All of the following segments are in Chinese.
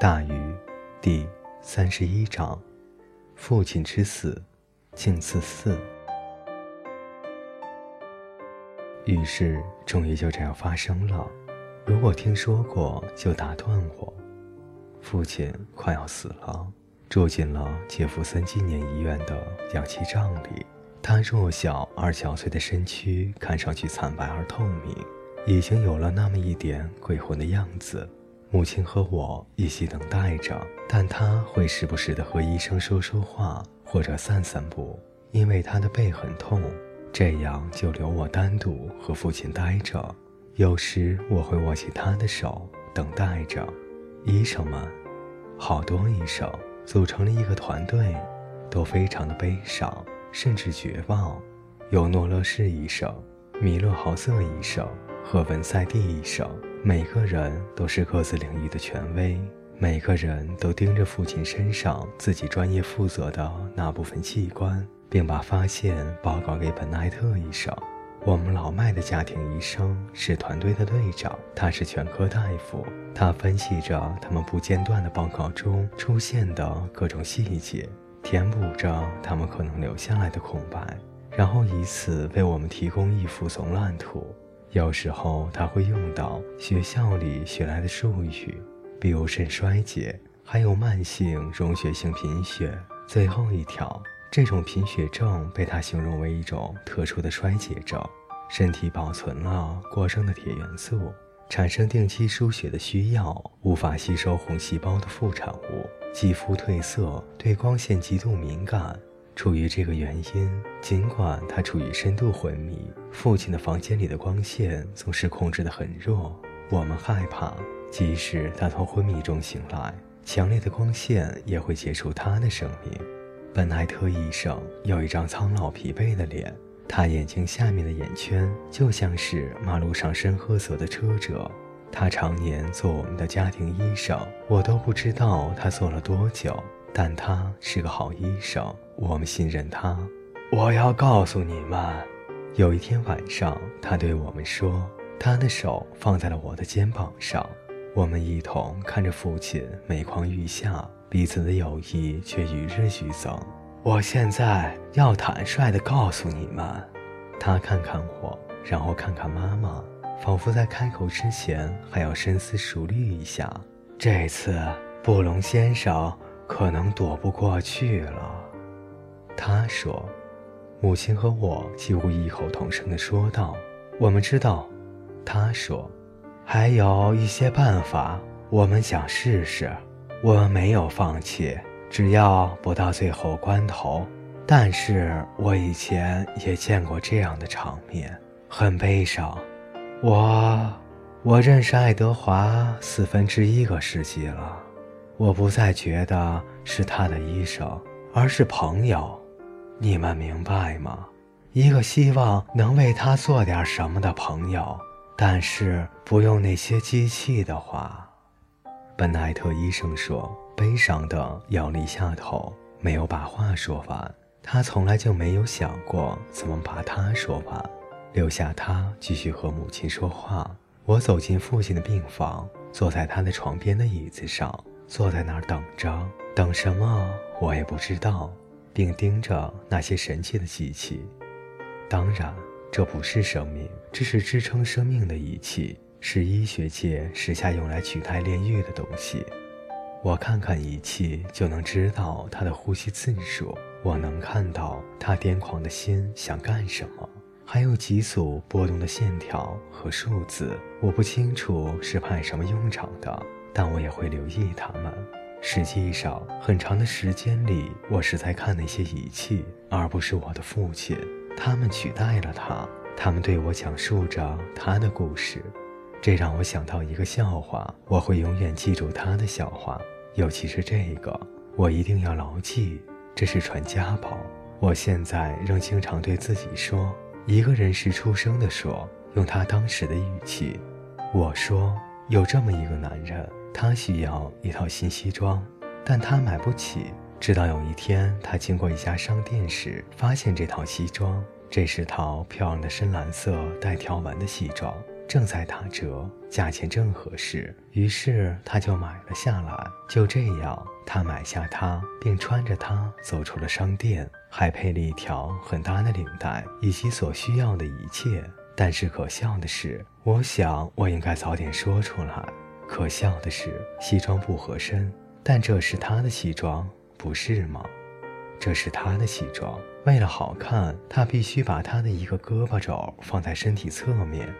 大禹，第三十一章：父亲之死，静思嗣。于是，终于就这样发生了。如果听说过，就打断我。父亲快要死了，住进了杰弗森纪念医院的氧气帐里。他弱小而憔悴的身躯看上去惨白而透明，已经有了那么一点鬼魂的样子。母亲和我一起等待着，但她会时不时地和医生说说话，或者散散步，因为她的背很痛。这样就留我单独和父亲待着。有时我会握起他的手，等待着。医生们，好多医生组成了一个团队，都非常的悲伤，甚至绝望。有诺勒士医生、米勒豪瑟医生和文塞蒂医生。每个人都是各自领域的权威，每个人都盯着父亲身上自己专业负责的那部分器官，并把发现报告给本奈特医生。我们老迈的家庭医生是团队的队长，他是全科大夫，他分析着他们不间断的报告中出现的各种细节，填补着他们可能留下来的空白，然后以此为我们提供一幅总览图。有时候他会用到学校里学来的术语，比如肾衰竭，还有慢性溶血性贫血。最后一条，这种贫血症被他形容为一种特殊的衰竭症，身体保存了过剩的铁元素，产生定期输血的需要，无法吸收红细胞的副产物，肌肤褪色，对光线极度敏感。出于这个原因，尽管他处于深度昏迷，父亲的房间里的光线总是控制得很弱。我们害怕，即使他从昏迷中醒来，强烈的光线也会结束他的生命。本奈特医生有一张苍老疲惫的脸，他眼睛下面的眼圈就像是马路上深褐色的车辙。他常年做我们的家庭医生，我都不知道他做了多久。但他是个好医生，我们信任他。我要告诉你们，有一天晚上，他对我们说，他的手放在了我的肩膀上，我们一同看着父亲每况愈下，彼此的友谊却与日俱增。我现在要坦率地告诉你们，他看看我，然后看看妈妈，仿佛在开口之前还要深思熟虑一下。这次，布隆先生。可能躲不过去了，他说。母亲和我几乎异口同声地说道：“我们知道。”他说：“还有一些办法，我们想试试。我们没有放弃，只要不到最后关头。但是我以前也见过这样的场面，很悲伤。我，我认识爱德华四分之一个世纪了。”我不再觉得是他的医生，而是朋友，你们明白吗？一个希望能为他做点什么的朋友，但是不用那些机器的话。本奈特医生说，悲伤地摇了一下头，没有把话说完。他从来就没有想过怎么把他说完，留下他继续和母亲说话。我走进父亲的病房，坐在他的床边的椅子上。坐在那儿等着，等什么我也不知道，并盯着那些神奇的机器。当然，这不是生命，这是支撑生命的仪器，是医学界时下用来取代炼狱的东西。我看看仪器，就能知道他的呼吸次数，我能看到他癫狂的心想干什么，还有几组波动的线条和数字，我不清楚是派什么用场的。但我也会留意他们。实际上，很长的时间里，我是在看那些仪器，而不是我的父亲。他们取代了他，他们对我讲述着他的故事。这让我想到一个笑话，我会永远记住他的笑话，尤其是这个，我一定要牢记，这是传家宝。我现在仍经常对自己说：一个人是出生的说，用他当时的语气，我说有这么一个男人。他需要一套新西装，但他买不起。直到有一天，他经过一家商店时，发现这套西装。这是套漂亮的深蓝色带条纹的西装，正在打折，价钱正合适，于是他就买了下来。就这样，他买下它，并穿着它走出了商店，还配了一条很大的领带以及所需要的一切。但是可笑的是，我想我应该早点说出来。可笑的是，西装不合身，但这是他的西装，不是吗？这是他的西装。为了好看，他必须把他的一个胳膊肘放在身体侧面，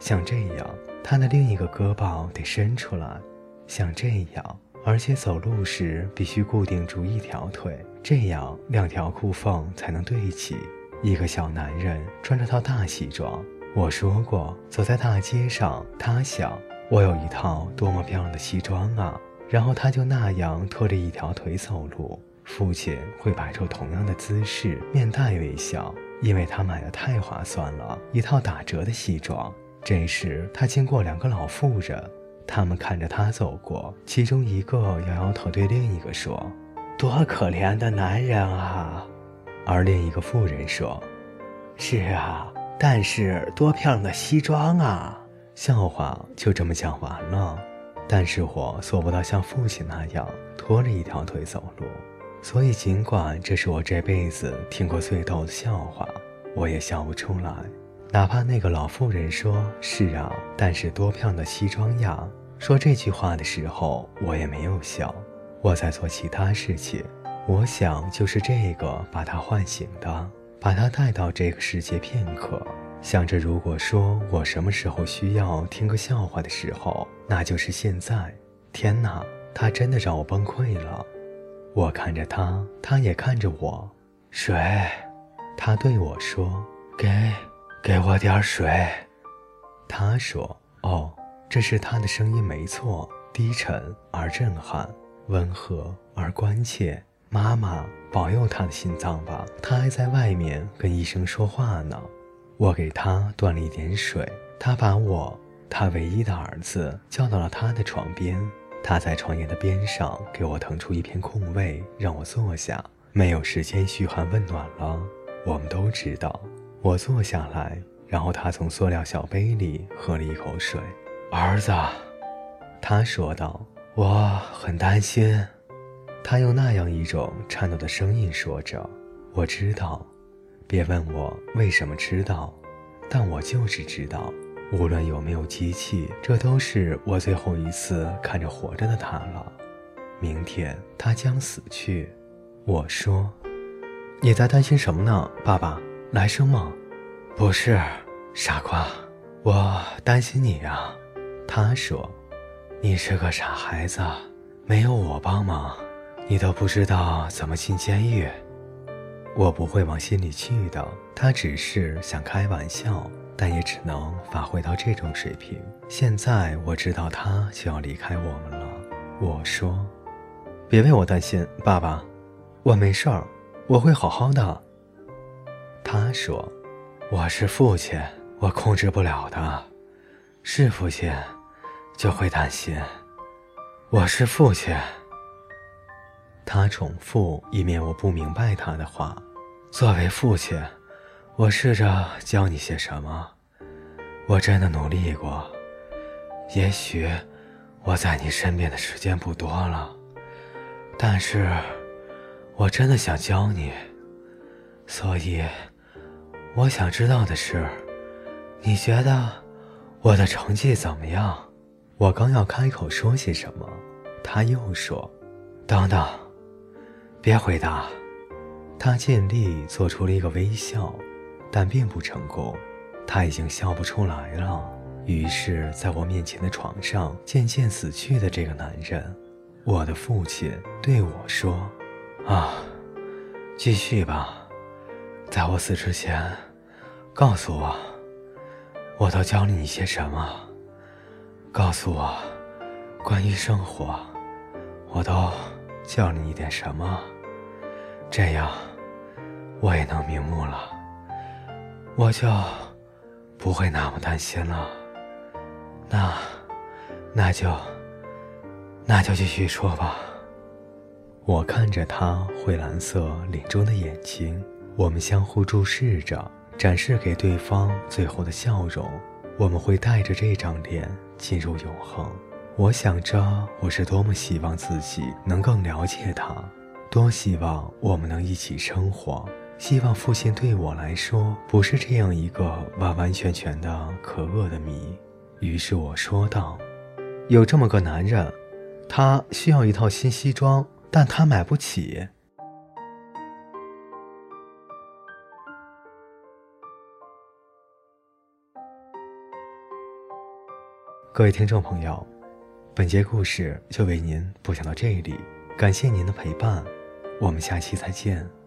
像这样；他的另一个胳膊得伸出来，像这样。而且走路时必须固定住一条腿，这样两条裤缝才能对齐。一个小男人穿着套大西装，我说过，走在大街上，他想我有一套多么漂亮的西装啊！然后他就那样拖着一条腿走路。父亲会摆出同样的姿势，面带微笑，因为他买的太划算了，一套打折的西装。这时，他经过两个老妇人，他们看着他走过，其中一个摇摇头，对另一个说：“多可怜的男人啊！”而另一个妇人说：“是啊，但是多漂亮的西装啊！”笑话就这么讲完了，但是我做不到像父亲那样拖着一条腿走路。所以，尽管这是我这辈子听过最逗的笑话，我也笑不出来。哪怕那个老妇人说：“是啊，但是多漂亮的西装呀！”说这句话的时候，我也没有笑。我在做其他事情，我想就是这个把他唤醒的，把他带到这个世界片刻。想着，如果说我什么时候需要听个笑话的时候，那就是现在。天哪，他真的让我崩溃了。我看着他，他也看着我。水，他对我说：“给，给我点水。”他说：“哦，这是他的声音，没错，低沉而震撼，温和而关切。妈妈，保佑他的心脏吧，他还在外面跟医生说话呢。”我给他端了一点水，他把我，他唯一的儿子，叫到了他的床边。他在床沿的边上给我腾出一片空位，让我坐下。没有时间嘘寒问暖了，我们都知道。我坐下来，然后他从塑料小杯里喝了一口水。儿子，他说道：“我很担心。”他用那样一种颤抖的声音说着：“我知道，别问我为什么知道，但我就是知道。”无论有没有机器，这都是我最后一次看着活着的他了。明天他将死去。我说：“你在担心什么呢，爸爸？来生吗？”不是，傻瓜，我担心你呀。他说：“你是个傻孩子，没有我帮忙，你都不知道怎么进监狱。”我不会往心里去的。他只是想开玩笑。但也只能发挥到这种水平。现在我知道他就要离开我们了。我说：“别为我担心，爸爸，我没事儿，我会好好的。”他说：“我是父亲，我控制不了的。是父亲，就会担心。我是父亲。”他重复，以免我不明白他的话。作为父亲。我试着教你些什么，我真的努力过。也许我在你身边的时间不多了，但是我真的想教你。所以，我想知道的是，你觉得我的成绩怎么样？我刚要开口说些什么，他又说：“等等，别回答。”他尽力做出了一个微笑。但并不成功，他已经笑不出来了。于是，在我面前的床上渐渐死去的这个男人，我的父亲对我说：“啊，继续吧，在我死之前，告诉我，我都教你一些什么？告诉我，关于生活，我都教你一点什么？这样，我也能瞑目了。”我就不会那么担心了。那，那就，那就继续说吧。我看着他灰蓝色领中的眼睛，我们相互注视着，展示给对方最后的笑容。我们会带着这张脸进入永恒。我想着，我是多么希望自己能更了解他，多希望我们能一起生活。希望父亲对我来说不是这样一个完完全全的可恶的谜。于是我说道：“有这么个男人，他需要一套新西装，但他买不起。”各位听众朋友，本节故事就为您播讲到这里，感谢您的陪伴，我们下期再见。